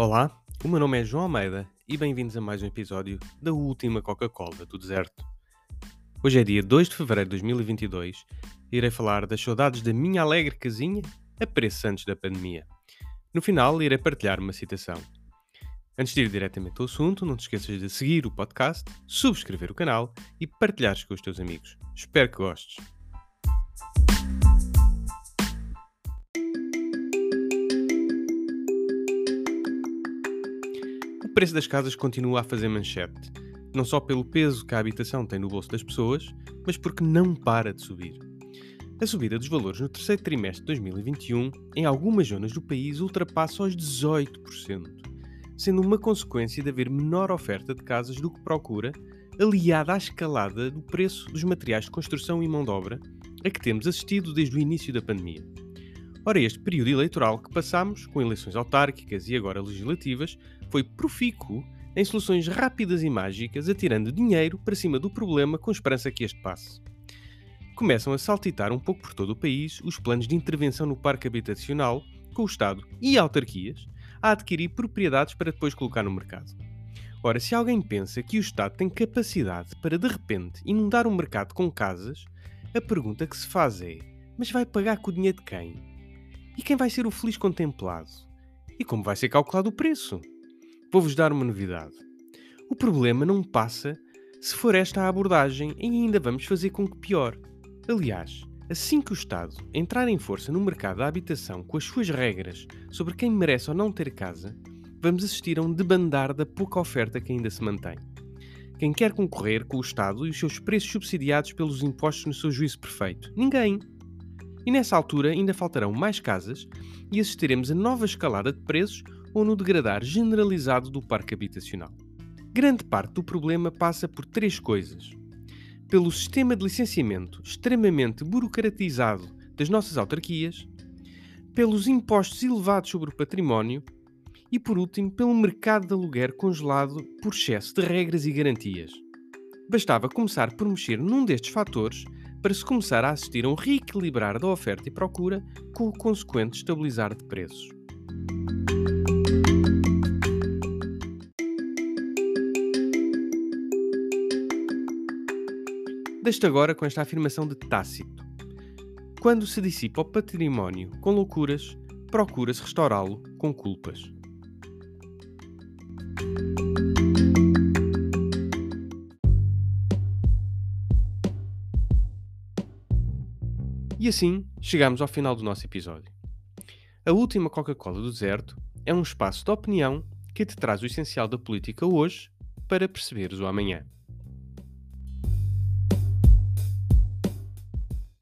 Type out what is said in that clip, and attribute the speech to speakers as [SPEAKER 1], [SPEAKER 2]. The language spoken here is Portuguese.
[SPEAKER 1] Olá, o meu nome é João Almeida e bem-vindos a mais um episódio da última Coca-Cola do deserto. Hoje é dia 2 de fevereiro de 2022 e irei falar das saudades da minha alegre casinha a antes da pandemia. No final, irei partilhar uma citação. Antes de ir diretamente ao assunto, não te esqueças de seguir o podcast, subscrever o canal e partilhares com os teus amigos. Espero que gostes. Preço das casas continua a fazer manchete, não só pelo peso que a habitação tem no bolso das pessoas, mas porque não para de subir. A subida dos valores no terceiro trimestre de 2021 em algumas zonas do país ultrapassa os 18%, sendo uma consequência de haver menor oferta de casas do que procura, aliada à escalada do preço dos materiais de construção e mão de obra a que temos assistido desde o início da pandemia. Ora, este período eleitoral que passamos, com eleições autárquicas e agora legislativas, foi profícuo em soluções rápidas e mágicas, atirando dinheiro para cima do problema com esperança que este passe começam a saltitar um pouco por todo o país os planos de intervenção no parque habitacional, com o Estado e autarquias a adquirir propriedades para depois colocar no mercado. Ora, se alguém pensa que o Estado tem capacidade para de repente inundar o mercado com casas, a pergunta que se faz é: mas vai pagar com o dinheiro de quem? E quem vai ser o feliz contemplado? E como vai ser calculado o preço? Vou-vos dar uma novidade. O problema não passa se for esta a abordagem e ainda vamos fazer com que pior. Aliás, assim que o Estado entrar em força no mercado da habitação com as suas regras sobre quem merece ou não ter casa, vamos assistir a um debandar da pouca oferta que ainda se mantém. Quem quer concorrer com o Estado e os seus preços subsidiados pelos impostos no seu juízo perfeito? Ninguém. E nessa altura ainda faltarão mais casas e assistiremos a nova escalada de preços ou no degradar generalizado do parque habitacional. Grande parte do problema passa por três coisas pelo sistema de licenciamento extremamente burocratizado das nossas autarquias, pelos impostos elevados sobre o património e, por último, pelo mercado de aluguer congelado por excesso de regras e garantias. Bastava começar por mexer num destes fatores para se começar a assistir a um reequilibrar da oferta e procura com o consequente estabilizar de preços. Deixo agora com esta afirmação de Tácito. Quando se dissipa o património com loucuras, procura-se restaurá-lo com culpas. E assim chegamos ao final do nosso episódio. A última Coca-Cola do deserto é um espaço de opinião que te traz o essencial da política hoje para perceberes o amanhã.